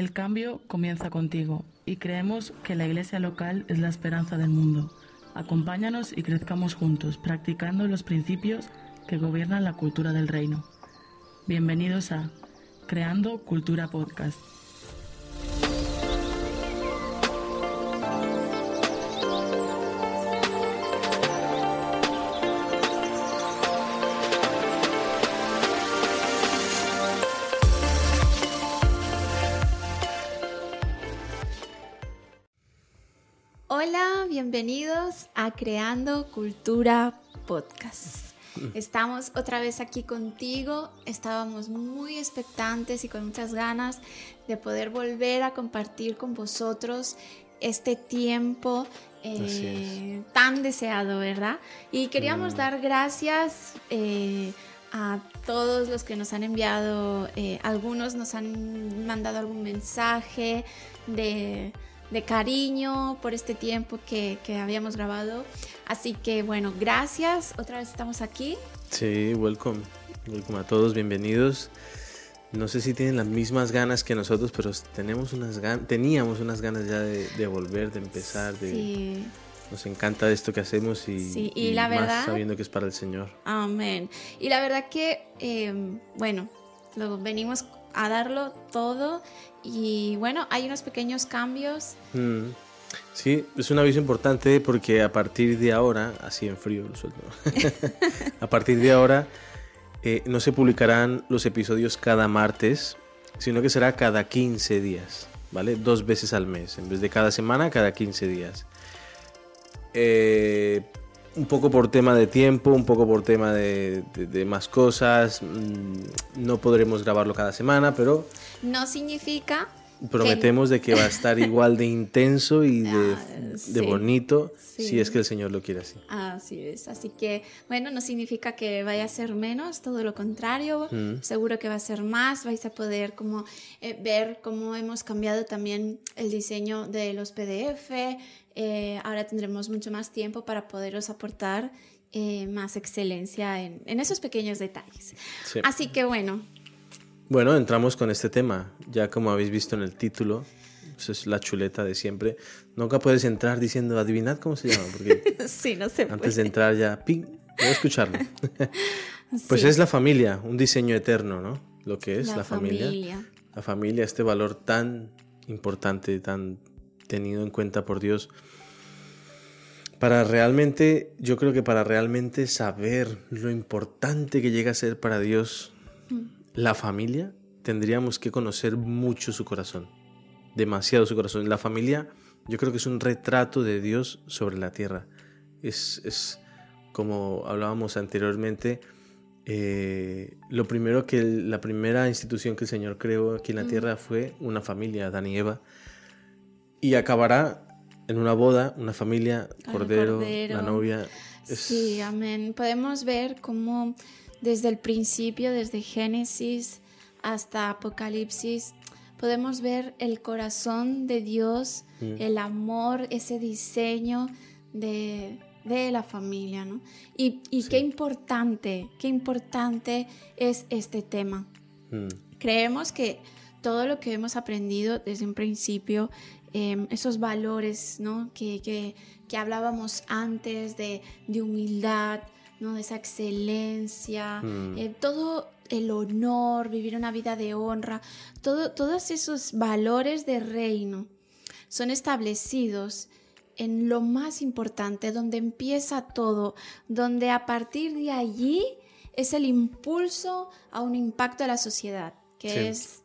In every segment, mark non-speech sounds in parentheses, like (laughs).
El cambio comienza contigo y creemos que la iglesia local es la esperanza del mundo. Acompáñanos y crezcamos juntos, practicando los principios que gobiernan la cultura del reino. Bienvenidos a Creando Cultura Podcast. Hola, bienvenidos a Creando Cultura Podcast. (laughs) Estamos otra vez aquí contigo. Estábamos muy expectantes y con muchas ganas de poder volver a compartir con vosotros este tiempo eh, tan deseado, ¿verdad? Y queríamos Mm. dar gracias eh, a todos los que nos han enviado, eh, algunos nos han mandado algún mensaje de, de cariño por este tiempo que, que habíamos grabado. Así que bueno, gracias. Otra vez estamos aquí. Sí, welcome. Welcome a todos, bienvenidos. No sé si tienen las mismas ganas que nosotros, pero tenemos unas teníamos unas ganas ya de, de volver, de empezar. De, Sí. Nos encanta esto que hacemos y, Sí, y la verdad- más sabiendo que es para el Señor. Amén. Y la verdad que, eh, bueno, lo venimos a darlo todo y bueno, hay unos pequeños cambios. Mm. Sí, es un aviso importante porque a partir de ahora, así en frío lo suelto, (laughs) a partir de ahora eh, no se publicarán los episodios cada martes, sino que será cada 15 días, ¿vale? Dos veces al mes, en vez de cada semana, cada 15 días. Eh, un poco por tema de tiempo, un poco por tema de, de- de más cosas, mm, no podremos grabarlo cada semana, pero No significa Prometemos de que va a estar igual de intenso y de, (laughs) Ah, de sí. bonito si es que el Señor lo quiere así. Así es, así que bueno, no significa que vaya a ser menos, todo lo contrario, Mm. seguro que va a ser más, vais a poder como eh, ver cómo hemos cambiado también el diseño de los PDF, eh, ahora tendremos mucho más tiempo para poderos aportar eh, más excelencia en, en esos pequeños detalles. Sí. Así que bueno, Bueno, entramos con este tema. Ya como habéis visto en el título, eso es la chuleta de siempre. Nunca puedes entrar diciendo, adivinad cómo se llama, porque (laughs) sí, no se antes de entrar ya, ¡ping! Voy a escucharlo. (laughs) Pues Sí. es la familia, un diseño eterno, ¿no? Lo que es la, La familia. familia. La familia, este valor tan importante, tan tenido en cuenta por Dios. Para realmente, yo creo que para realmente saber lo importante que llega a ser para Dios la familia, tendríamos que conocer mucho su corazón, demasiado su corazón. La familia, yo creo que es un retrato de Dios sobre la tierra. Es, es como hablábamos anteriormente, eh, lo primero que el- la primera institución que el Señor creó aquí en la Ujú. tierra fue una familia, Adán y Eva, y acabará en una boda, una familia, cordero, cordero. la novia. Es- Sí, amén. Podemos ver cómo desde el principio, desde Génesis hasta Apocalipsis, podemos ver el corazón de Dios, Mm. el amor, ese diseño de, de la familia, ¿no? Y, y Sí. qué importante, qué importante es este tema. Mm, Creemos que todo lo que hemos aprendido desde un principio, em, esos valores ¿no? que, que- que hablábamos antes de, de humildad, ¿no? de esa excelencia, Mm. eh, todo el honor, vivir una vida de honra, todo, todos esos valores de reino son establecidos en lo más importante, donde empieza todo, donde a partir de allí es el impulso a un impacto a la sociedad, que Sí. es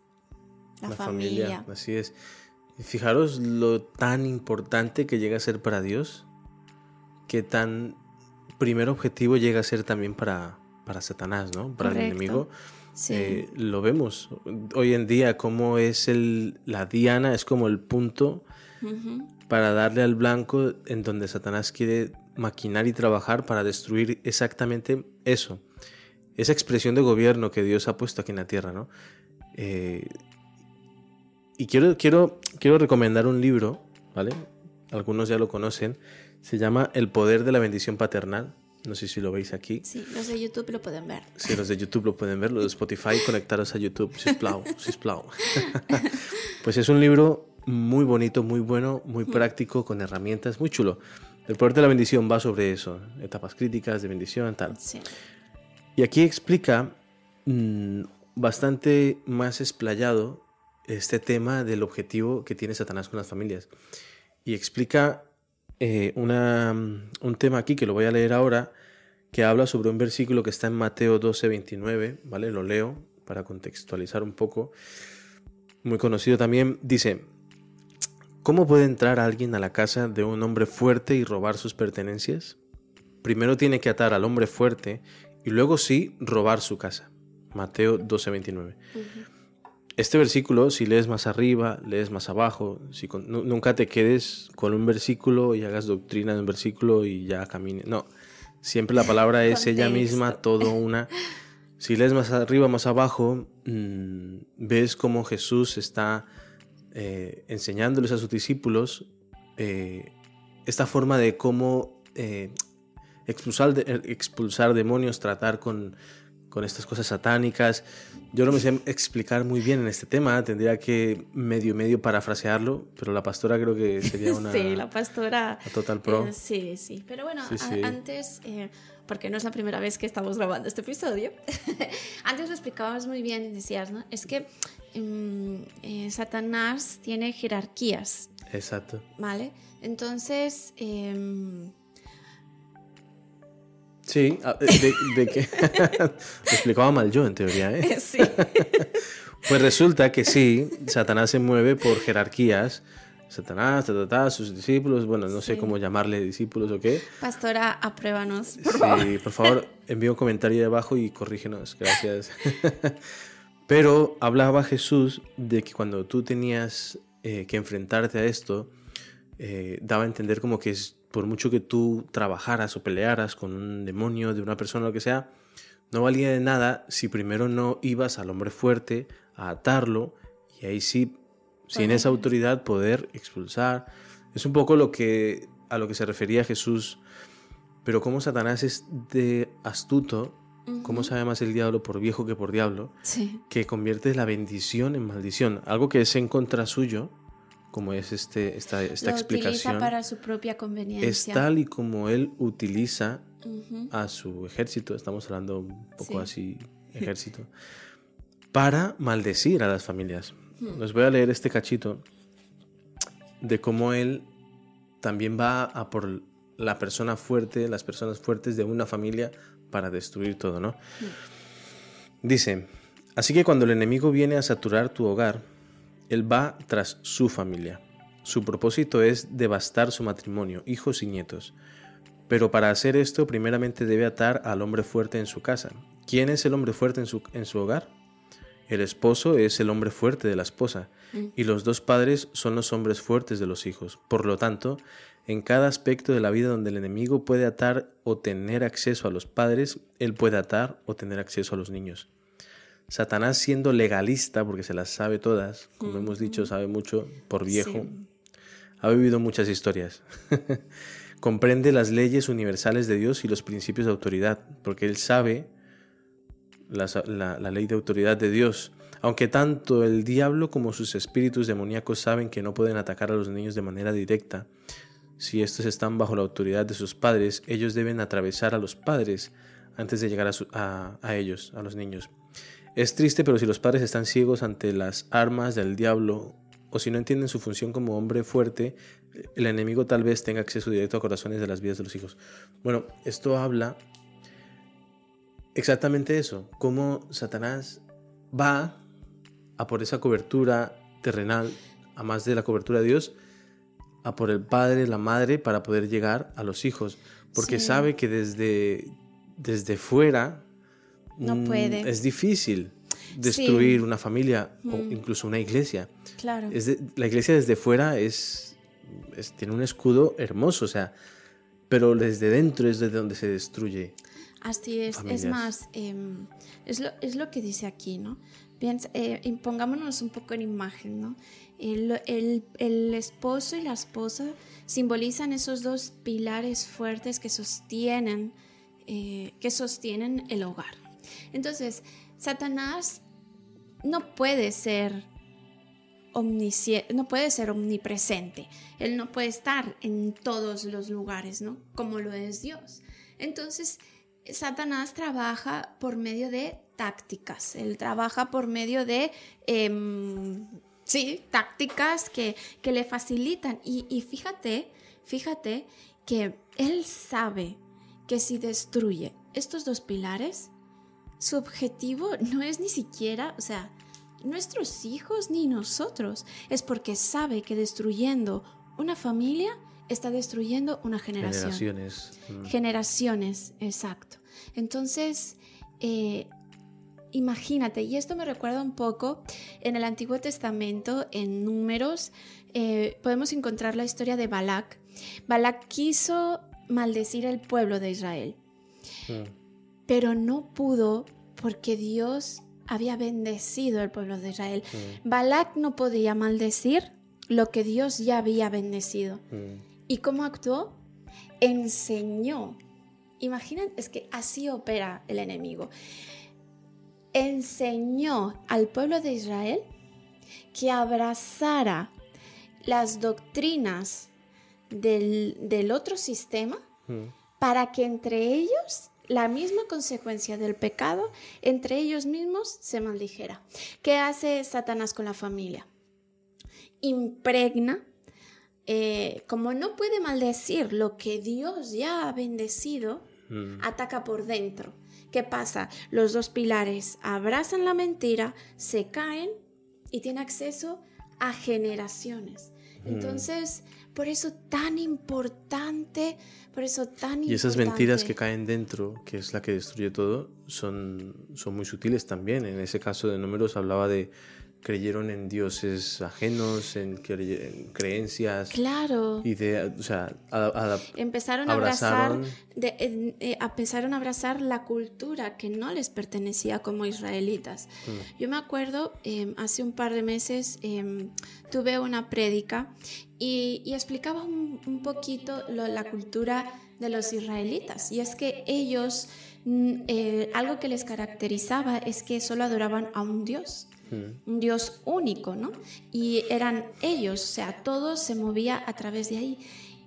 la, familia. Así es. Fijaros lo tan importante que llega a ser para Dios, que tan primer objetivo llega a ser también para, para Satanás, ¿no? Para el enemigo. Sí. Eh, lo vemos hoy en día como es el, la diana, es como el punto para darle al blanco en donde Satanás quiere maquinar y trabajar para destruir exactamente eso, esa expresión de gobierno que Dios ha puesto aquí en la tierra, ¿no? Eh, y quiero, quiero, quiero recomendar un libro, ¿vale? Algunos ya lo conocen, se llama El poder de la bendición paternal No sé si lo veis aquí. Sí, los de YouTube lo pueden ver. Sí, los de YouTube lo pueden ver. Los de Spotify, conectaros a YouTube. Sisplau, sisplau. (laughs) pues es un libro muy bonito, muy bueno, muy práctico, con herramientas, muy chulo. El poder de la bendición va sobre eso. Etapas críticas de bendición, tal. Sí. Y aquí explica mm, bastante más explayado este tema del objetivo que tiene Satanás con las familias. Y explica eh, una, un tema aquí que lo voy a leer ahora, que habla sobre un versículo que está en Mateo 12, 29, ¿vale? Lo leo para contextualizar un poco. Muy conocido también. Dice, ¿cómo puede entrar alguien a la casa de un hombre fuerte y robar sus pertenencias? Primero tiene que atar al hombre fuerte y luego sí robar su casa. Mateo 12, 29. Este versículo, si lees más arriba, lees más abajo, si nunca te quedes con un versículo y hagas doctrina de un versículo y ya camines. No, siempre la palabra es ella misma, todo una. Si lees más arriba, más abajo, mm, ves cómo Jesús está eh, enseñándoles a sus discípulos eh, esta forma de cómo eh, expulsar, expulsar demonios, tratar con con estas cosas satánicas. Yo no me sé explicar muy bien en este tema, tendría que medio medio parafrasearlo, pero la pastora creo que sería (laughs) una... sí, la pastora... total pro. Eh, sí, sí, pero bueno, antes, eh, porque no es la primera vez que estamos grabando este episodio, (laughs) antes lo explicabas muy bien y decías, ¿no? Es que mm, eh, Satanás tiene jerarquías. Exacto. ¿Vale? Entonces... Sí, ah, de, que (laughs) lo explicaba mal yo en teoría, ¿eh? (laughs) Sí. (laughs) pues resulta que sí, Satanás se mueve por jerarquías. Satanás, ta, sus discípulos, bueno, no sé cómo llamarle discípulos o qué. Pastora, apruébanos, por favor. Sí, por favor, envío un comentario de abajo y corrígenos, gracias. Pero hablaba Jesús de que cuando tú tenías eh, que enfrentarte a esto, eh, daba a entender como que es por mucho que tú trabajaras o pelearas con un demonio, de una persona, lo que sea, no valía de nada si primero no ibas al hombre fuerte a atarlo y ahí sí, sin esa autoridad, poder expulsar. Es un poco lo que, a lo que se refería Jesús. Pero como Satanás es de astuto, ¿Cómo sabe más el diablo por viejo que por diablo? Que convierte la bendición en maldición. Algo que es en contra suyo, como es este, esta, esta Lo explicación. Utiliza para su propia conveniencia. Es tal y como él utiliza a su ejército, estamos hablando un poco así, ejército, para maldecir a las familias. Hmm. Les voy a leer este cachito de cómo él también va a por la persona fuerte, las personas fuertes de una familia para destruir todo, ¿no? Hmm. Dice, así que cuando el enemigo viene a saturar tu hogar, él va tras su familia. Su propósito es devastar su matrimonio, hijos y nietos. Pero para hacer esto, primeramente debe atar al hombre fuerte en su casa. ¿Quién es el hombre fuerte en su, en su hogar? El esposo es el hombre fuerte de la esposa, mm. y los dos padres son los hombres fuertes de los hijos. Por lo tanto, en cada aspecto de la vida donde el enemigo puede atar o tener acceso a los padres, él puede atar o tener acceso a los niños. Satanás siendo legalista, porque se las sabe todas, como hemos dicho, sabe mucho por viejo, ha vivido muchas historias. (laughs) Comprende las leyes universales de Dios y los principios de autoridad, porque él sabe la, la ley de autoridad de Dios. Aunque tanto el diablo como sus espíritus demoníacos saben que no pueden atacar a los niños de manera directa, si estos están bajo la autoridad de sus padres, ellos deben atravesar a los padres antes de llegar a, a ellos, a los niños. Es triste, pero si los padres están ciegos ante las armas del diablo o si no entienden su función como hombre fuerte, el enemigo tal vez tenga acceso directo a corazones de las vidas de los hijos. Bueno, esto habla exactamente eso, cómo Satanás va a por esa cobertura terrenal, a más de la cobertura de Dios, a por el padre, la madre, para poder llegar a los hijos, porque sabe que desde, desde fuera no mm, puede. Es difícil destruir una familia o mm. incluso una iglesia. Claro. Es la iglesia desde fuera es, tiene un escudo hermoso, o sea, pero desde dentro es desde donde se destruye. Así es, es más, em, es, lo, es, lo, que dice aquí, ¿no? Bien, eh, impongámonos un poco en imagen, ¿no? El, el, el, esposo y la esposa simbolizan esos dos pilares fuertes que sostienen eh, que sostienen el hogar. Entonces, Satanás no puede ser no puede ser omnipresente. Él no puede estar en todos los lugares, ¿no? Como lo es Dios. Entonces, Satanás trabaja por medio de tácticas. Él trabaja por medio de, em, sí, tácticas que, le facilitan. Y fíjate, fíjate que él sabe que si destruye estos dos pilares, su objetivo no es ni siquiera, o sea, nuestros hijos ni nosotros. Es porque sabe que destruyendo una familia está destruyendo una generación. Generaciones. Mm. Generaciones, exacto. Entonces, eh, imagínate, y esto me recuerda un poco en el Antiguo Testamento, en números, eh, podemos encontrar la historia de Balak. Balak quiso maldecir al pueblo de Israel, mm. Pero no pudo porque Dios había bendecido al pueblo de Israel. Mm. Balak no podía maldecir lo que Dios ya había bendecido. Mm. ¿Y cómo actuó? Enseñó. Imaginen, es que así opera el enemigo. Enseñó al pueblo de Israel que abrazara las doctrinas del, otro sistema mm. para que entre ellos la misma consecuencia del pecado entre ellos mismos se maldijera. ¿Qué hace Satanás con la familia? Impregna, eh, como no puede maldecir lo que Dios ya ha bendecido, mm. ataca por dentro. ¿Qué pasa? Los dos pilares abrazan la mentira, se caen y tiene acceso a generaciones. Mm. Por eso tan importante, por eso tan Y esas mentiras que caen dentro, que es la que destruye todo, son, son muy sutiles también. En ese caso de números hablaba de creyeron en dioses ajenos, en, creencias. Claro. Y de, o sea, empezaron a abrazar, de, eh, empezaron a abrazar la cultura que no les pertenecía como israelitas. Mm. Yo me acuerdo, em, hace un par de meses em, tuve una prédica y, explicaba un, poquito la cultura de los israelitas. Y es que ellos, mm, eh, algo que les caracterizaba es que solo adoraban a un Dios un Dios único, ¿no? Y eran ellos, o sea, todo se movía a través de ahí.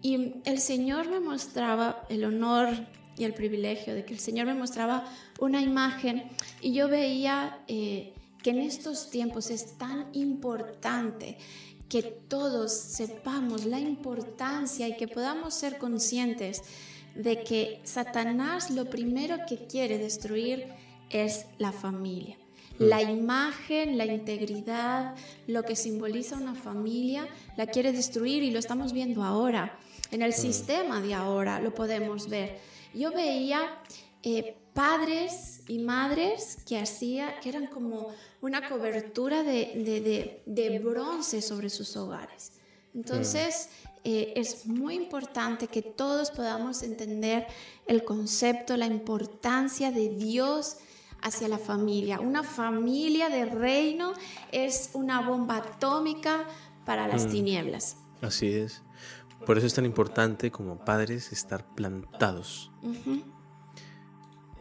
Y el Señor me mostraba el honor y el privilegio de que el Señor me mostraba una imagen y yo veía eh, que en estos tiempos es tan importante que todos sepamos la importancia y que podamos ser conscientes de que Satanás lo primero que quiere destruir es la familia. La imagen, la integridad, lo que simboliza una familia, la quiere destruir y lo estamos viendo ahora. En el sistema de ahora lo podemos ver. Yo veía eh, padres y madres que hacía, que eran como una cobertura de, de, bronce sobre sus hogares. Entonces, eh, es muy importante que todos podamos entender el concepto, la importancia de Dios hacia la familia. Una familia de reino es una bomba atómica para las mm. tinieblas. Así es. Por eso es tan importante como padres estar plantados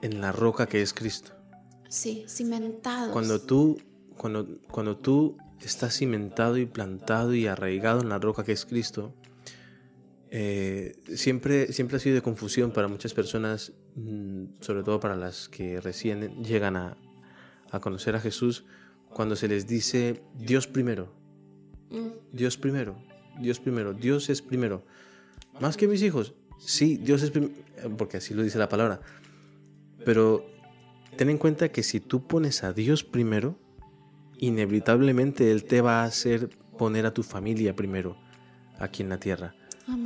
en la roca que es Cristo. Sí, cimentados. Cuando tú, cuando, cuando tú estás cimentado y plantado y arraigado en la roca que es Cristo, eh, siempre, siempre ha sido de confusión para muchas personas, mm, sobre todo para las que recién llegan a, conocer a Jesús, cuando se les dice Dios primero, mm. Dios primero, Dios primero, Dios es primero. Más que mis hijos, sí, Dios es primero, porque así lo dice la palabra. Pero ten en cuenta que si tú pones a Dios primero, inevitablemente Él te va a hacer poner a tu familia primero aquí en la tierra.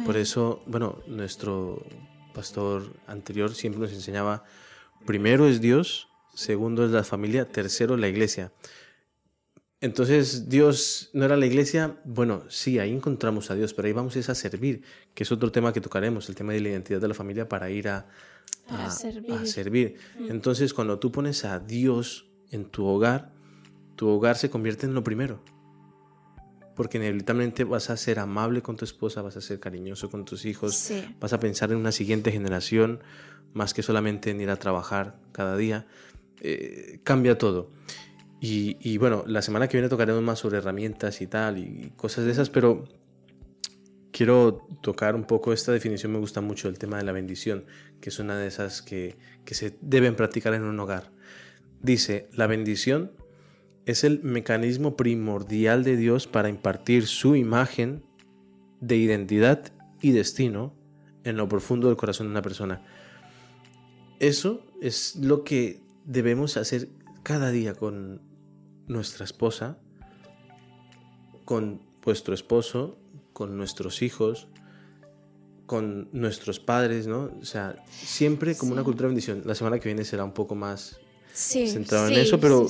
Por eso, bueno, nuestro pastor anterior siempre nos enseñaba, primero es Dios, segundo es la familia, tercero la iglesia. Entonces, Dios no era la iglesia, bueno, sí, ahí encontramos a Dios, pero ahí vamos a servir, que es otro tema que tocaremos, el tema de la identidad de la familia para ir a, servir. Mm. Entonces, cuando tú pones a Dios en tu hogar, tu hogar se convierte en lo primero. porque inevitablemente vas a ser amable con tu esposa, vas a ser cariñoso con tus hijos, Sí. vas a pensar en una siguiente generación más que solamente en ir a trabajar cada día. Eh, cambia todo. Y, y bueno, la semana que viene tocaremos más sobre herramientas y tal y cosas de esas, pero quiero tocar un poco esta definición, me gusta mucho el tema de la bendición, que es una de esas que, que se deben practicar en un hogar. Dice, la bendición es el mecanismo primordial de Dios para impartir su imagen de identidad y destino en lo profundo del corazón de una persona. Eso es lo que debemos hacer cada día con nuestra esposa, con vuestro esposo, con nuestros hijos, con nuestros padres, ¿no? O sea, siempre como una cultura de bendición. La semana que viene será un poco más Sí, centrado en eso, pero-.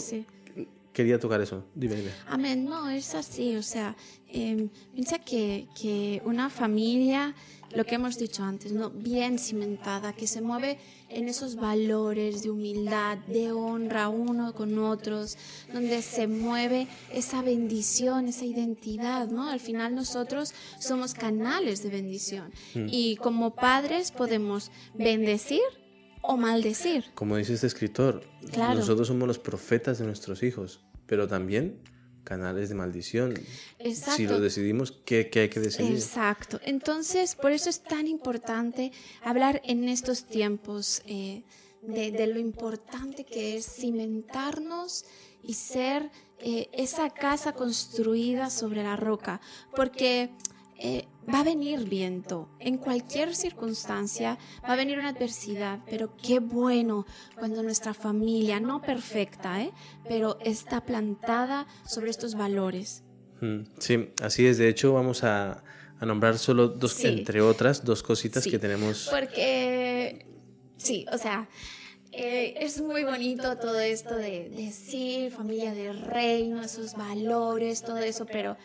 Quería tocar eso. Dime, dime. Amén, no, es así, o sea, eh, piensa que, que una familia, lo que hemos dicho antes, ¿no? bien cimentada, que se mueve en esos valores de humildad, de honra uno con otros, donde se mueve esa bendición, esa identidad, ¿no? Al final nosotros somos canales de bendición Mm. y como padres podemos bendecir o maldecir. Como dice este escritor, Claro. nosotros somos los profetas de nuestros hijos, pero también canales de maldición. Exacto. Si lo decidimos, ¿qué, qué hay que decidir? Exacto. Entonces, por eso es tan importante hablar en estos tiempos eh, de, de lo importante que es cimentarnos y ser eh, esa casa construida sobre la roca, porque eh, va a venir viento, en cualquier circunstancia va a venir una adversidad, pero qué bueno cuando nuestra familia, no perfecta, ¿eh? pero está plantada sobre estos valores. Mm, Sí, así es. De hecho, vamos a, a nombrar solo dos, Sí. entre otras, dos cositas Sí. que tenemos. Porque, sí, o sea, eh, es muy bonito todo esto de decir familia de reino, esos valores, todo eso, pero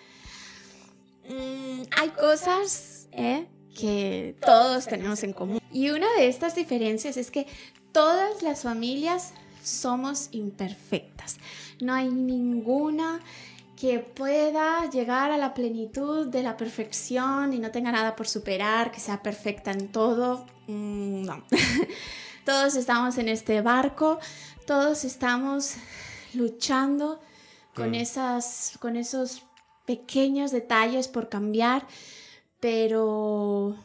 mm, hay cosas eh, que todos tenemos en común. Y una de estas diferencias es que todas las familias somos imperfectas. No hay ninguna que pueda llegar a la plenitud de la perfección y no tenga nada por superar, que sea perfecta en todo. Mm, no. (laughs) todos estamos en este barco, todos estamos luchando con, Mm. esas, con esos pequeños detalles por cambiar, pero,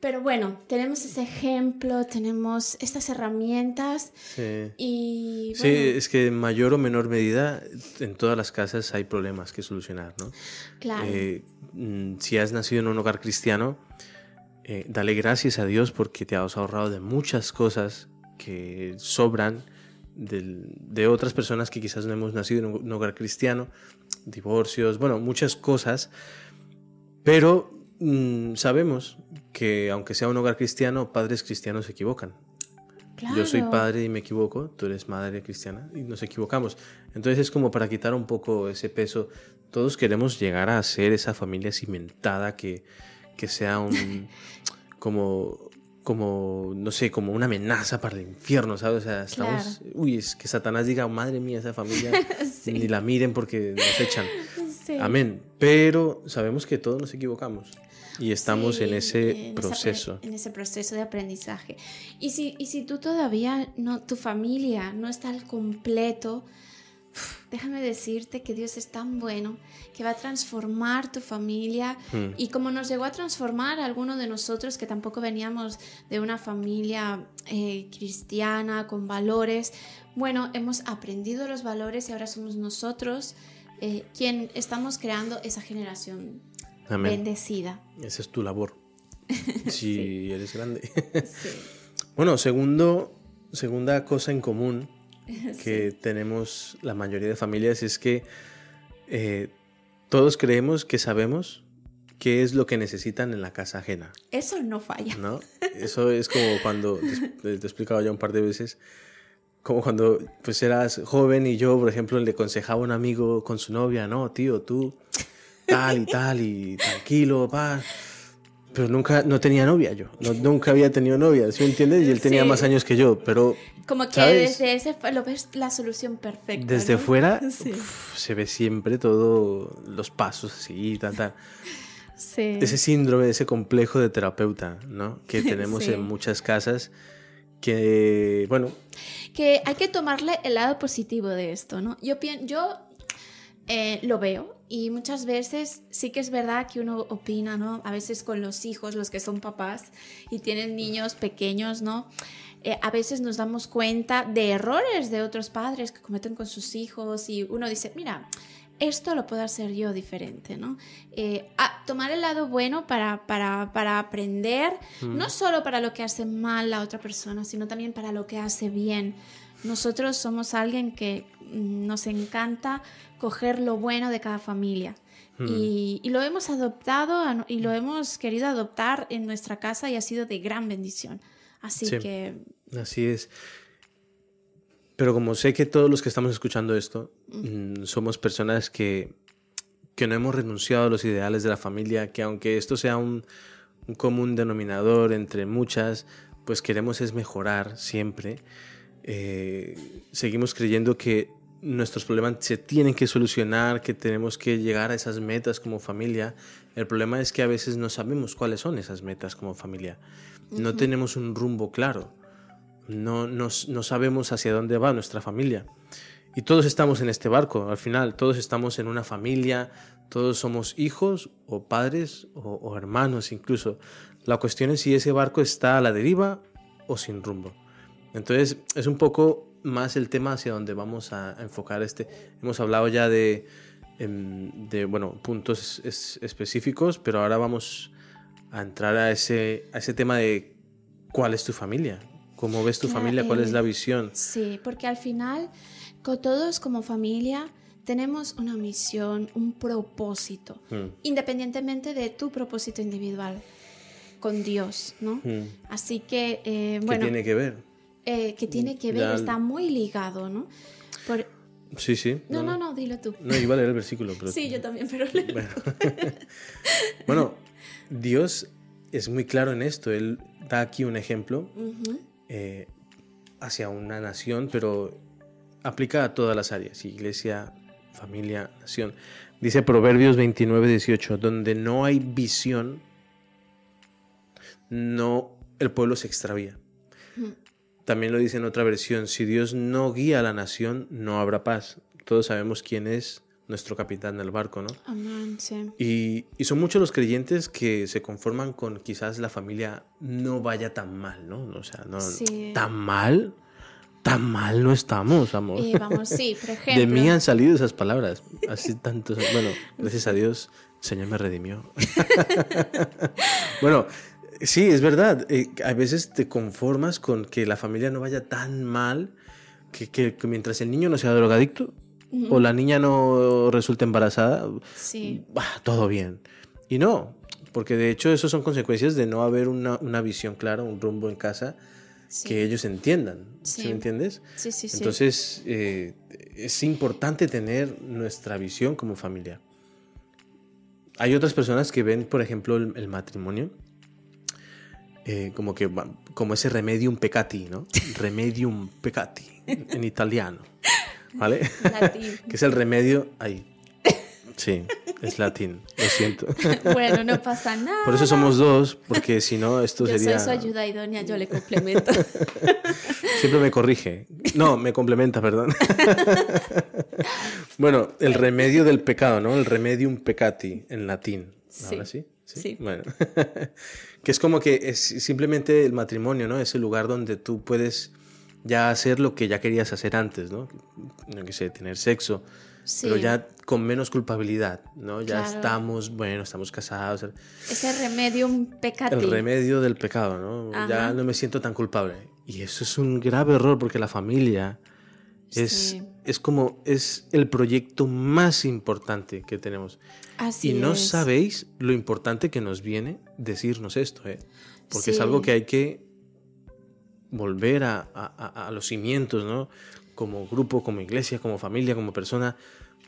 pero bueno, tenemos ese ejemplo, tenemos estas herramientas Sí. y Sí, es que en mayor o menor medida en todas las casas hay problemas que solucionar, ¿no? claro. Eh, mm, si has nacido en un hogar cristiano, eh, dale gracias a Dios porque te has ahorrado de muchas cosas que sobran del- de otras personas que quizás no hemos nacido en un, hogar cristiano, divorcios, bueno, muchas cosas, pero mm, sabemos que aunque sea un hogar cristiano, padres cristianos se equivocan. Yo soy Claro. padre y me equivoco, tú eres madre cristiana y nos equivocamos. Entonces es como para quitar un poco ese peso. Todos queremos llegar a ser esa familia cimentada que, que sea un (laughs) como como no sé, como una amenaza para el infierno, ¿sabes? O sea, estamos uy, es que Satanás diga, "Madre mía, esa familia (laughs) Sí. ni la miren porque nos echan." Sí. Amén. Pero sabemos que todos nos equivocamos y estamos Sí, en ese en esa- proceso. en ese proceso de aprendizaje. Y si, y si tú todavía no, tu familia no está al completo, déjame decirte que Dios es tan bueno que va a transformar tu familia Mm. y como nos llegó a transformar a alguno de nosotros que tampoco veníamos de una familia eh, cristiana con valores, bueno, hemos aprendido los valores y ahora somos nosotros eh, quien estamos creando esa generación Amén. bendecida. Esa es tu labor. (laughs) Si eres grande. Sí. (laughs) Bueno, segundo, segunda cosa en común (laughs) que tenemos la mayoría de familias es que eh, todos creemos que sabemos qué es lo que necesitan en la casa ajena, Eso no falla. ¿no? (laughs) Eso es como cuando, te, te he explicado ya un par de veces, como cuando pues eras joven y yo, por ejemplo, le aconsejaba a un amigo con su novia, no, tío, tú tal y tal y tranquilo, pa. Pero nunca, no tenía novia yo, nunca había tenido novia, ¿sí me entiendes? Y él tenía más años que yo, pero... Como que desde ese lo ves la solución perfecta. Desde fuera (laughs) se ve siempre todos los pasos así, tal, tal. Ese síndrome, ese complejo de terapeuta, ¿no? Que (laughs) tenemos en muchas casas que, bueno... Que hay que tomarle el lado positivo de esto, ¿no? Yo, yo eh, lo veo y muchas veces sí que es verdad que uno opina, ¿no? A veces con los hijos, los que son papás y tienen niños pequeños, ¿no? Eh, a veces nos damos cuenta de errores de otros padres que cometen con sus hijos y uno dice, mira, esto lo puedo hacer yo diferente, ¿no? Eh, tomar el lado bueno para, para, para aprender, no mm. solo para lo que hace mal la otra persona, sino también para lo que hace bien. Nosotros somos alguien que mm, nos encanta coger lo bueno de cada familia. Mm. Y, y, lo hemos adoptado y lo hemos querido adoptar en nuestra casa y ha sido de gran bendición. Así que... Así es. Pero como sé que todos los que estamos escuchando esto mm, somos personas que, que no hemos renunciado a los ideales de la familia, que aunque esto sea un, un común denominador entre muchas, pues queremos es mejorar siempre. Eh, seguimos creyendo que nuestros problemas se tienen que solucionar, que tenemos que llegar a esas metas como familia. El problema es que a veces no sabemos cuáles son esas metas como familia. No tenemos un rumbo claro no, no, sabemos hacia dónde va nuestra familia. Y todos estamos en este barco, al final, todos estamos en una familia, todos somos hijos o padres o, hermanos incluso. La cuestión es si ese barco está a la deriva o sin rumbo. Entonces es un poco más el tema hacia donde vamos a, enfocar este. Hemos hablado ya de, em, de bueno, puntos específicos, pero ahora vamos a entrar a ese, a ese tema de cuál es tu familia, ¿Cómo ves tu familia? ¿Cuál es la visión? Sí, porque al final, con todos como familia, tenemos una misión, un propósito, hmm. independientemente de tu propósito individual con Dios, ¿no? Hmm. Así que, eh, bueno... ¿Qué tiene que ver? Eh, que tiene que ver, está muy ligado, ¿no? Sí, sí. No, no, no, dilo tú. No, iba a leer el versículo. Pero... sí, yo también, pero bueno. (laughs) bueno, Dios es muy claro en esto. Él da aquí un ejemplo eh, hacia una nación, pero aplica a todas las áreas, iglesia, familia, nación. Dice Proverbios 29, 18, donde no hay visión, no, el pueblo se extravía. También lo dice en otra versión, si Dios no guía a la nación, no habrá paz. Todos sabemos quién es nuestro capitán del barco, ¿no? Amén, sí. Y, y, son muchos los creyentes que se conforman con quizás la familia no vaya tan mal, ¿no? O sea, no tan mal, tan mal no estamos, amor. Vamos, sí, (laughs) por ejemplo. De mí han salido esas palabras, así tantos, bueno, gracias a Dios, el Señor me redimió. (laughs) bueno, sí, es verdad, eh, a veces te conformas con que la familia no vaya tan mal, que, que, que mientras el niño no sea drogadicto, o la niña no resulta embarazada, sí. todo bien. Y no, porque de hecho eso son consecuencias de no haber una, una visión clara, un rumbo en casa que ellos entiendan. ¿Sí, me entiendes? Sí, sí, sí. Entonces eh, es importante tener nuestra visión como familia. Hay otras personas que ven, por ejemplo, el, matrimonio eh, como que como ese remedium peccati, ¿no? (laughs) remedium peccati en italiano. ¿vale? (laughs) que es el remedio ahí. Sí, es latín, lo siento. (laughs) Bueno, no pasa nada. Por eso somos dos, porque si no, esto sería. Yo soy su ayuda idónea, yo le complemento. Siempre me corrige. No, me complementa, perdón. Bueno, el remedio del pecado, ¿no? El remedium peccati en latín. ¿Ahora sí? Sí. ¿Sí? Bueno. Que es como que es simplemente el matrimonio, ¿no? Es el lugar donde tú puedes ya hacer lo que ya querías hacer antes, ¿no? No que sé, tener sexo, pero ya con menos culpabilidad, ¿no? Ya estamos, bueno, estamos casados. Ese remedio pecado. El remedio del pecado, ¿no? Ya no me siento tan culpable. Y eso es un grave error porque la familia es, es como, es el proyecto más importante que tenemos. Así y no sabéis lo importante que nos viene decirnos esto, ¿eh? Porque es algo que hay que volver a, a, los cimientos, ¿no? Como grupo, como iglesia, como familia, como persona,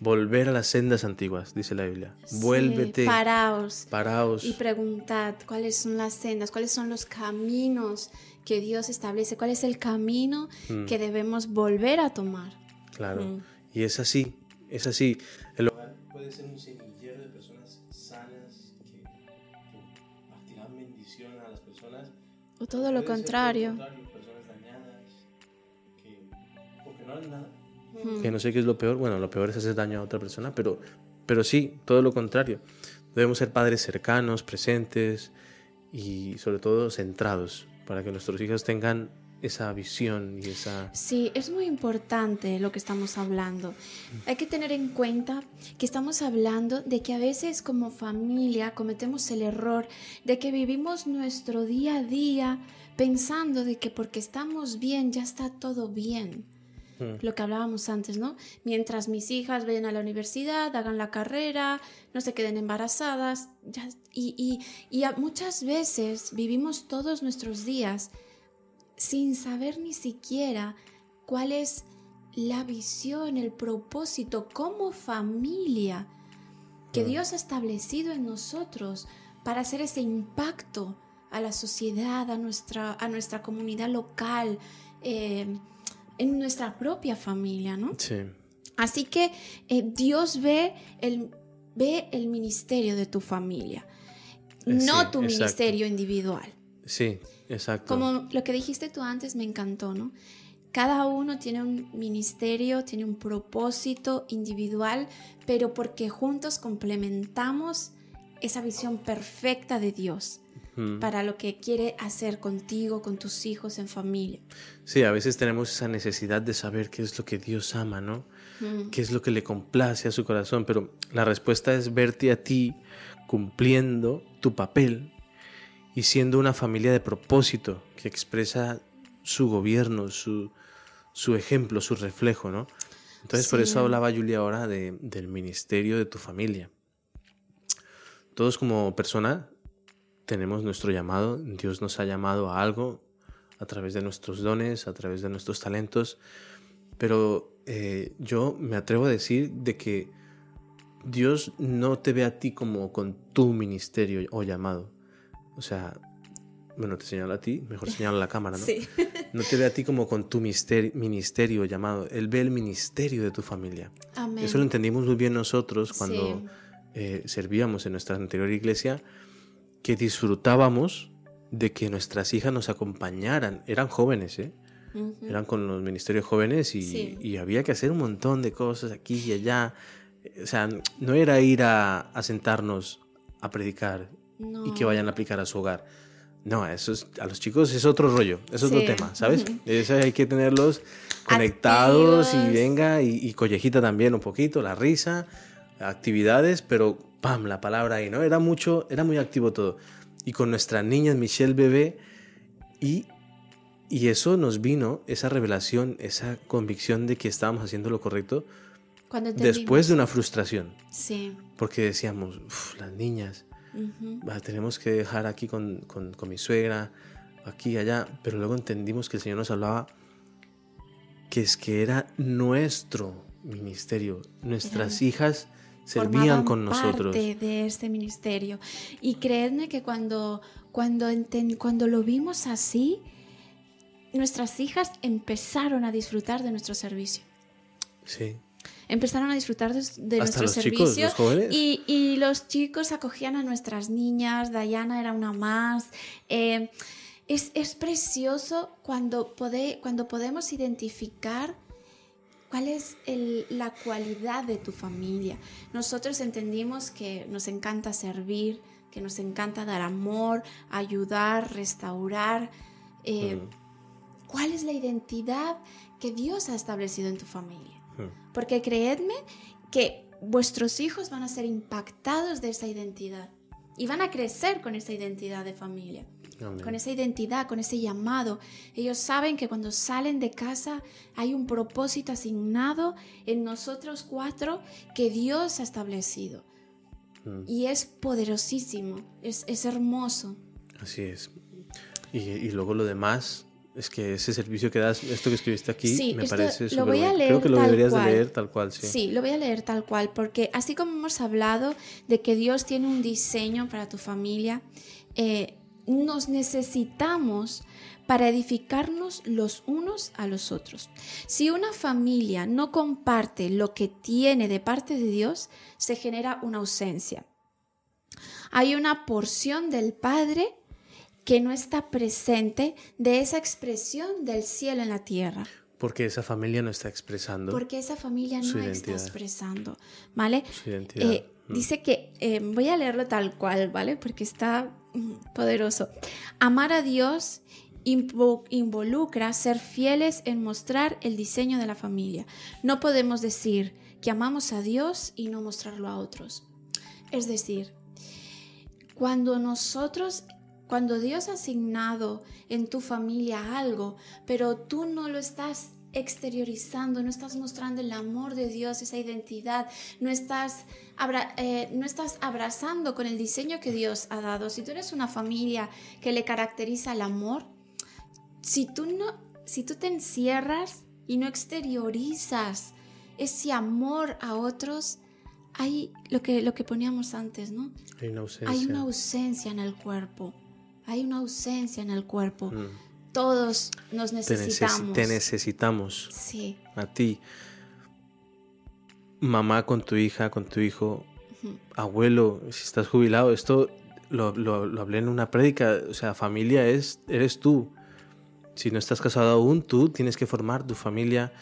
volver a las sendas antiguas, dice la Biblia. Vuélvete. Paraos. Paraos. Y preguntad cuáles son las sendas, cuáles son los caminos que Dios establece, cuál es el camino Mm. que debemos volver a tomar. Claro. Mm. Y es así, es así. El hogar puede ser un semillero de personas sanas que, que bendición a las personas. O todo lo contrario. personas dañadas que, no nada. Mm. Que no sé qué es lo peor. Bueno, lo peor es hacer daño a otra persona, pero, pero sí, todo lo contrario. Debemos ser padres cercanos, presentes y sobre todo centrados para que nuestros hijos tengan esa visión y esa... Sí, es muy importante lo que estamos hablando. Hay que tener en cuenta que estamos hablando de que a veces como familia cometemos el error de que vivimos nuestro día a día pensando de que porque estamos bien ya está todo bien. Mm. Lo que hablábamos antes, ¿no? Mientras mis hijas vayan a la universidad, hagan la carrera, no se queden embarazadas. ya- y, y- y muchas veces vivimos todos nuestros días sin saber ni siquiera cuál es la visión, el propósito como familia que. Dios ha establecido en nosotros para hacer ese impacto a la sociedad, a nuestra, a nuestra comunidad local, eh, en nuestra propia familia, ¿no? Sí, Así que eh, Dios ve el, ve el ministerio de tu familia, Eh, no tu exacto. ministerio individual. sí, exacto. Como lo que dijiste tú antes me encantó, ¿no? Cada uno tiene un ministerio, tiene un propósito individual, pero porque juntos complementamos esa visión perfecta de Dios para lo que quiere hacer contigo, con tus hijos, en familia. Sí, a veces tenemos esa necesidad de saber qué es lo que Dios ama, ¿no? Qué es lo que le complace a su corazón, pero la respuesta es verte a ti cumpliendo tu papel y siendo una familia de propósito que expresa su gobierno, su, su ejemplo, su reflejo, ¿no? Entonces por eso hablaba Julia ahora de- del ministerio de tu familia. Todos como persona tenemos nuestro llamado, Dios nos ha llamado a algo a través de nuestros dones, a través de nuestros talentos, pero eh, yo me atrevo a decir de que Dios no te ve a ti como con tu ministerio o llamado. O sea, bueno, te señalo a ti, mejor señalo a la cámara, ¿no? (laughs) Sí. No te ve a ti como con tu ministerio llamado. Él ve el ministerio de tu familia. Amén. Eso lo entendimos muy bien nosotros cuando Sí. eh, servíamos en nuestra anterior iglesia, que disfrutábamos de que nuestras hijas nos acompañaran. Eran jóvenes, ¿eh? Eran con los ministerios jóvenes y, Sí. y había que hacer un montón de cosas aquí y allá. O sea, no era ir a, a sentarnos a predicar No. y que vayan a aplicar a su hogar. No, eso es- a los chicos es otro rollo, es otro Sí. tema, ¿sabes? Eso hay que tenerlos conectados y Activos. venga, y, y collejita también un poquito, la risa, actividades, pero pam, la palabra ahí, ¿no? Era mucho, era muy activo todo. Y con nuestras niñas, Michelle Bebé, y, y eso nos vino, esa revelación, esa convicción de que estábamos haciendo lo correcto, después de una frustración, Sí. porque decíamos, "Uf, las niñas, Tenemos que dejar aquí con, con- con mi suegra, aquí y allá, pero luego entendimos que el Señor nos hablaba que es que era nuestro ministerio, nuestras Eran- hijas servían con nosotros. parte de este ministerio. Y creedme que cuando, cuando, enten- cuando lo vimos así, nuestras hijas empezaron a disfrutar de nuestro servicio. Sí. Empezaron a disfrutar de, de Hasta nuestro los chicos, servicio los jóvenes. y, y los chicos acogían a nuestras niñas, Diana era una más. Eh, es, es precioso cuando, pode- cuando podemos identificar cuál es el- la cualidad de tu familia. Nosotros entendimos que nos encanta servir, que nos encanta dar amor, ayudar, restaurar. Eh, Mm, ¿Cuál es la identidad que Dios ha establecido en tu familia? Porque creedme que vuestros hijos van a ser impactados de esa identidad y van a crecer con esa identidad de familia, Amén. con esa identidad, con ese llamado. Ellos saben que cuando salen de casa hay un propósito asignado en nosotros cuatro que Dios ha establecido. Mm, Y es poderosísimo, es, es hermoso. Así es. Y, y luego lo demás es que ese servicio que das, esto que escribiste aquí, Sí, me parece lo súper voy a bueno. leer Creo que lo deberías cual. de leer tal cual, sí. Sí, lo voy a leer tal cual, porque así como hemos hablado de que Dios tiene un diseño para tu familia, eh, nos necesitamos para edificarnos los unos a los otros. Si una familia no comparte lo que tiene de parte de Dios, se genera una ausencia. Hay una porción del Padre que no está presente de esa expresión del cielo en la tierra. Porque esa familia no está expresando Porque esa familia no está identidad. expresando, ¿vale? su identidad. Eh, Mm. dice que, eh, voy a leerlo tal cual, ¿vale? Porque está mm, poderoso. Amar a Dios invo- involucra ser fieles en mostrar el diseño de la familia. No podemos decir que amamos a Dios y no mostrarlo a otros. Es decir, cuando nosotros, cuando Dios ha asignado en tu familia algo, pero tú no lo estás exteriorizando, no estás mostrando el amor de Dios, esa identidad, no estás, abra- eh, no estás abrazando con el diseño que Dios ha dado. Si tú eres una familia que le caracteriza el amor, si tú no, si tú te encierras y no exteriorizas ese amor a otros, hay lo que, lo que poníamos antes, ¿no? Hay una ausencia. Hay una ausencia en el cuerpo. Hay una ausencia en el cuerpo. Mm. Todos nos Te, necesitamos. te necesitamos Sí. a ti. Mamá con tu hija, con tu hijo, abuelo, si estás jubilado, esto lo, lo- lo hablé en una prédica, o sea, familia es, eres tú. Si no estás casado aún, tú tienes que formar tu familia.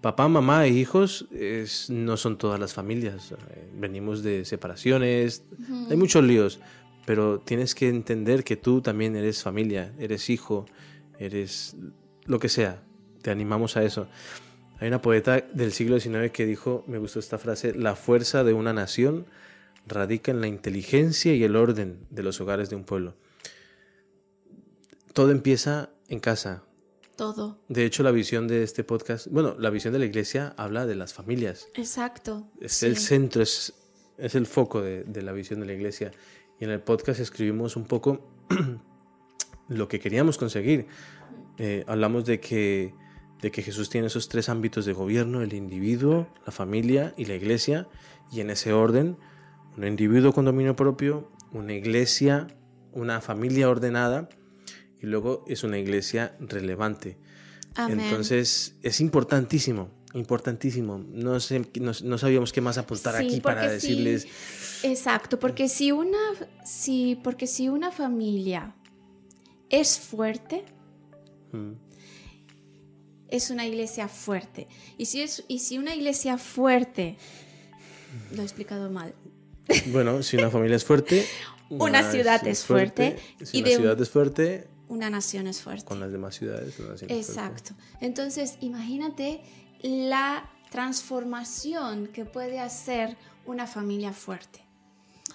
Papá, mamá e hijos es- no son todas las familias. Eh, Venimos de separaciones, hay muchos líos, pero tienes que entender que tú también eres familia, eres hijo, eres lo que sea. Te animamos a eso. Hay una poeta del siglo XIX que dijo, me gustó esta frase, la fuerza de una nación radica en la inteligencia y el orden de los hogares de un pueblo. Todo empieza en casa. Todo. De hecho, la visión de este podcast, bueno, la visión de la iglesia habla de las familias. Exacto. Es sí. el centro, es, es el foco de, de la visión de la iglesia. Y en el podcast escribimos un poco (clears throat) lo que queríamos conseguir. Eh, hablamos de que, de que Jesús tiene esos tres ámbitos de gobierno, el individuo, la familia y la iglesia. Y en ese orden, un individuo con dominio propio, una iglesia, una familia ordenada y luego es una iglesia relevante. Amén. Entonces es importantísimo, importantísimo. No, sé, no, no sabíamos qué más apuntar Sí, aquí para sí. decirles. Exacto, porque si una, si, porque si una familia es fuerte, Mm, es una iglesia fuerte. Y si, es, y si una iglesia fuerte, lo he explicado mal, Bueno, si una familia es fuerte. (laughs) Una ciudad es fuerte, Si y una de un- ciudad es fuerte, una nación es fuerte. con las demás ciudades. una nación es fuerte. Exacto. Entonces, imagínate la transformación que puede hacer una familia fuerte.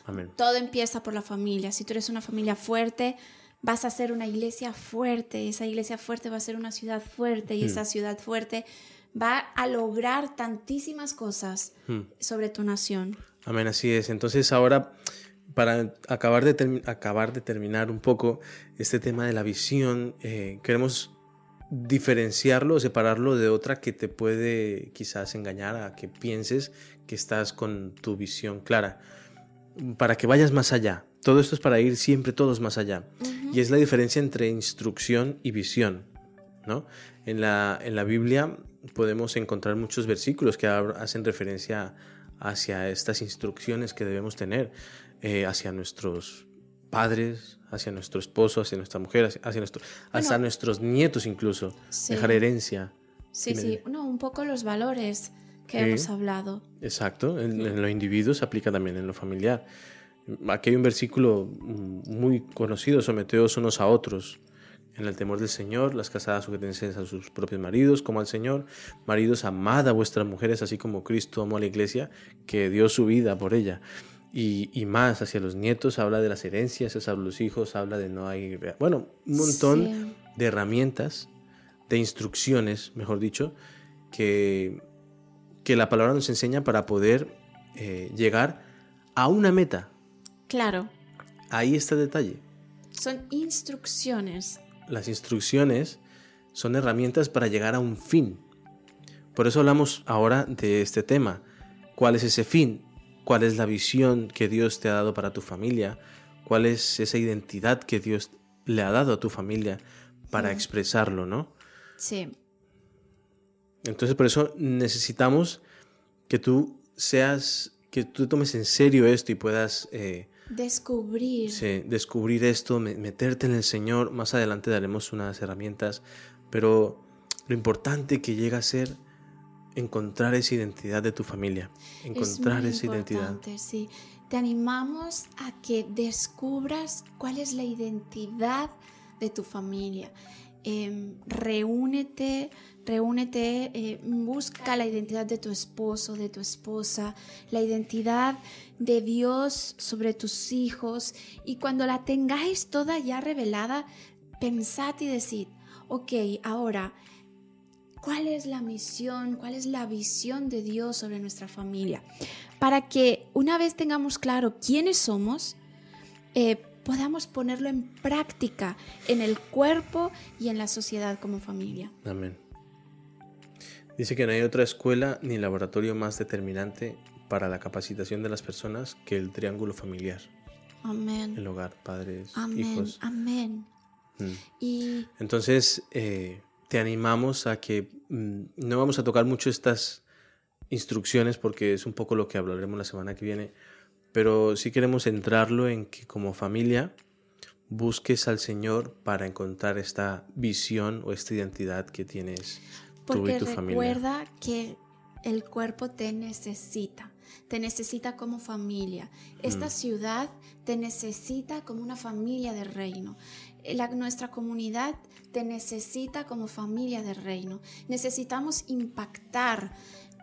Amén. Todo empieza por la familia. Si tú eres una familia fuerte, vas a ser una iglesia fuerte. Esa iglesia fuerte va a ser una ciudad fuerte y Hmm. esa ciudad fuerte va a lograr tantísimas cosas Mm. sobre tu nación. Amén, así es. Entonces ahora, para acabar de, acabar de terminar un poco este tema de la visión, eh, queremos diferenciarlo o separarlo de otra que te puede quizás engañar a que pienses que estás con tu visión clara, para que vayas más allá. Todo esto es para ir siempre todos más allá. Y es la diferencia entre instrucción y visión. ¿no? En, la, en la Biblia podemos encontrar muchos versículos que ha- hacen referencia hacia estas instrucciones que debemos tener eh, hacia nuestros padres, hacia nuestro esposo, hacia nuestra mujer, hacia, hacia nuestro, hasta Bueno. nuestros nietos incluso. Sí. Dejar herencia. Sí, Dime, sí, no, un poco los valores que Sí. hemos hablado. Exacto, en, en lo individuo se aplica también en lo familiar. Aquí hay un versículo mm, muy conocido, someteos unos a otros. En el temor del Señor, las casadas sujetense a sus propios maridos como al Señor. Maridos, amad a vuestras mujeres, así como Cristo amó a la iglesia, que dio su vida por ella. Y, y más hacia los nietos, habla de las herencias, de los hijos, habla de no hay... Bueno, un montón Sí. de herramientas, de instrucciones, mejor dicho, que, que la palabra nos enseña para poder eh, llegar a una meta. Claro, Ahí está el detalle. son instrucciones. Las instrucciones son herramientas para llegar a un fin. Por eso hablamos ahora de este tema. ¿Cuál es ese fin? ¿Cuál es la visión que Dios te ha dado para tu familia? ¿Cuál es esa identidad que Dios le ha dado a tu familia para expresarlo, no? Sí. Entonces por eso necesitamos que tú seas, que tú tomes en serio esto y puedas... Eh, descubrir. Sí, descubrir esto, meterte en el Señor. Más adelante daremos unas herramientas, pero lo importante que llega a ser encontrar esa identidad de tu familia, encontrar esa identidad. Sí. Te animamos a que descubras cuál es la identidad de tu familia. Em, reúnete, reúnete, eh, busca la identidad de tu esposo, de tu esposa, la identidad de Dios sobre tus hijos y cuando la tengáis toda ya revelada, pensad y decid, ok, ahora, ¿cuál es la misión, cuál es la visión de Dios sobre nuestra familia? Para que una vez tengamos claro quiénes somos, eh, podamos ponerlo en práctica en el cuerpo y en la sociedad como familia. Amén. Dice que no hay otra escuela ni laboratorio más determinante para la capacitación de las personas que el triángulo familiar. Amén. El hogar, padres, Amén. hijos. Amén. Mm. Y entonces eh, te animamos a que mm, no vamos a tocar mucho estas instrucciones porque es un poco lo que hablaremos la semana que viene, pero sí queremos centrarlo en que como familia busques al Señor para encontrar esta visión o esta identidad que tienes tú y tu familia. Recuerda que el cuerpo te necesita, te necesita como familia. Esta mm. ciudad te necesita como una familia del reino. La, nuestra comunidad te necesita como familia del reino. Necesitamos impactar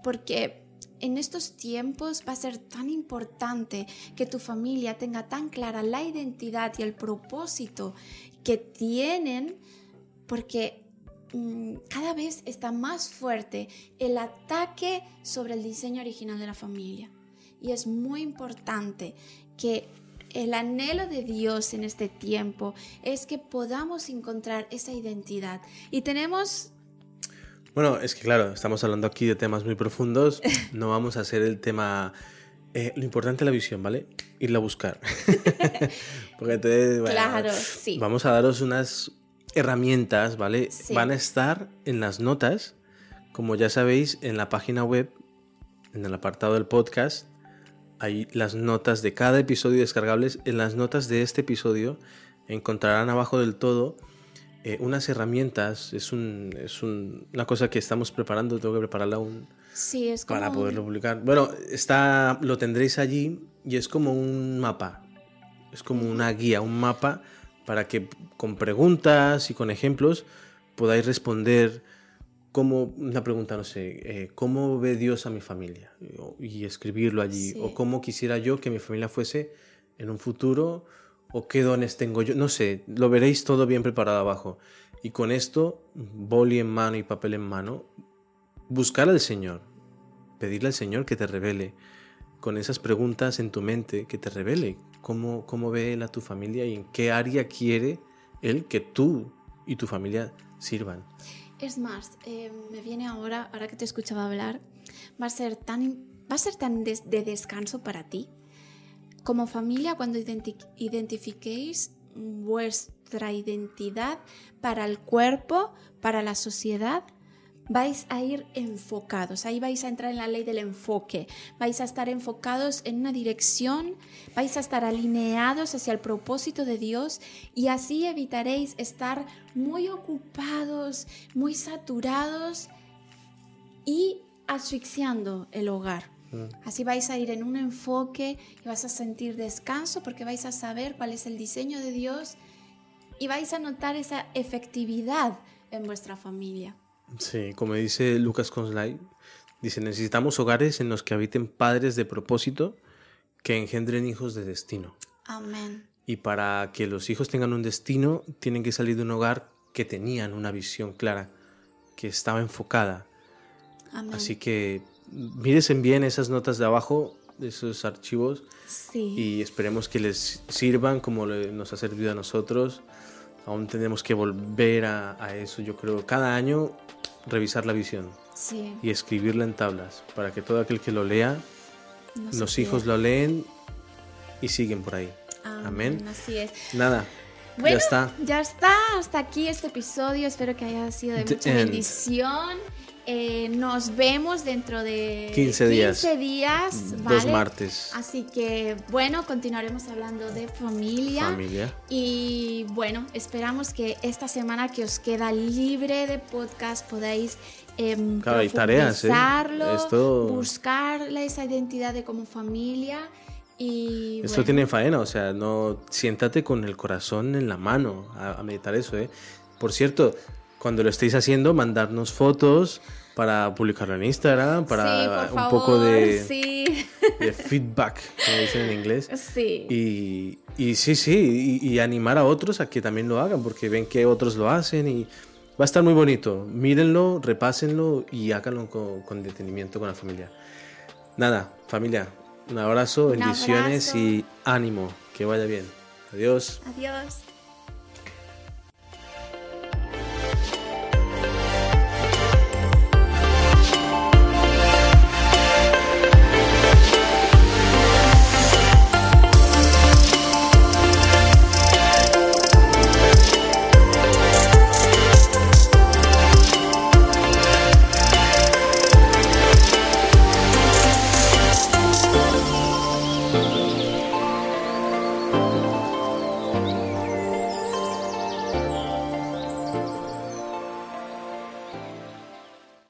porque en estos tiempos va a ser tan importante que tu familia tenga tan clara la identidad y el propósito que tienen, porque mm, cada vez está más fuerte el ataque sobre el diseño original de la familia. Y es muy importante que el anhelo de Dios en este tiempo es que podamos encontrar esa identidad. Y tenemos bueno, es que claro, estamos hablando aquí de temas muy profundos. (laughs) No vamos a hacer el tema. Eh, lo importante es la visión, ¿vale? Irla a buscar. (laughs) Porque claro, sí. Vamos a daros unas herramientas, ¿vale? Van a estar en las notas, como ya sabéis, en la página web, en el apartado del podcast. Hay las notas de cada episodio descargables. En las notas de este episodio encontrarán abajo del todo eh, unas herramientas, es, un, es un, una cosa que estamos preparando, tengo que prepararla aún sí, es para poderlo publicar. Bueno, está, lo tendréis allí y es como un mapa, es como una guía, un mapa para que con preguntas y con ejemplos podáis responder como una pregunta, no sé, eh, ¿cómo ve Dios a mi familia? Y escribirlo allí, o cómo quisiera yo que mi familia fuese en un futuro o qué dones tengo yo, no sé, lo veréis todo bien preparado abajo. Y con esto, boli en mano y papel en mano, buscar al Señor, pedirle al Señor que te revele, con esas preguntas en tu mente, que te revele cómo, cómo ve Él a tu familia y en qué área quiere Él que tú y tu familia sirvan. Es más, eh, me viene ahora, ahora que te escuchaba hablar, va a ser tan, va a ser tan de descanso para ti. Como familia, cuando identifiquéis vuestra identidad para el cuerpo, para la sociedad, vais a ir enfocados, ahí vais a entrar en la ley del enfoque, vais a estar enfocados en una dirección, vais a estar alineados hacia el propósito de Dios y así evitaréis estar muy ocupados, muy saturados y asfixiando el hogar. Mm. Así vais a ir en un enfoque y vas a sentir descanso porque vais a saber cuál es el diseño de Dios y vais a notar esa efectividad en vuestra familia. Sí, como dice Lucas Conslay, dice, necesitamos hogares en los que habiten padres de propósito que engendren hijos de destino. Amén. Y para que los hijos tengan un destino, tienen que salir de un hogar que tenían una visión clara, que estaba enfocada. Amén. Así que Mírense bien esas notas de abajo, esos archivos, y esperemos que les sirvan como nos ha servido a nosotros Aún tenemos que volver a, a eso, yo creo. Cada año revisar la visión Sí. y escribirla en tablas para que todo aquel que lo lea, no los hijos pierda. lo leen y siguen por ahí. Amén. Así es. Nada, Bueno, ya está. Ya está, hasta aquí este episodio. Espero que haya sido de The mucha end. bendición. Eh, nos vemos dentro de 15 días. 15 días, Dos martes. Así que, bueno, continuaremos hablando de familia. Familia. Y bueno, esperamos que esta semana que os queda libre de podcast podáis em, Claro, hay tareas, ¿eh? Esto- buscar esa identidad de como familia. Y Esto bueno, tiene faena, o sea, no siéntate con el corazón en la mano a, a meditar eso, ¿eh? Por cierto, cuando lo estéis haciendo, mandarnos fotos para publicarlo en Instagram, para sí, un poco favor, de, Sí, (laughs) de feedback, como dicen en inglés. sí. Y, y sí, sí, y, y animar a otros a que también lo hagan, porque ven que otros lo hacen y va a estar muy bonito. Mírenlo, repásenlo y háganlo con, con detenimiento con la familia. Nada, familia, un abrazo, Un bendiciones abrazo. y ánimo, que vaya bien. Adiós. Adiós.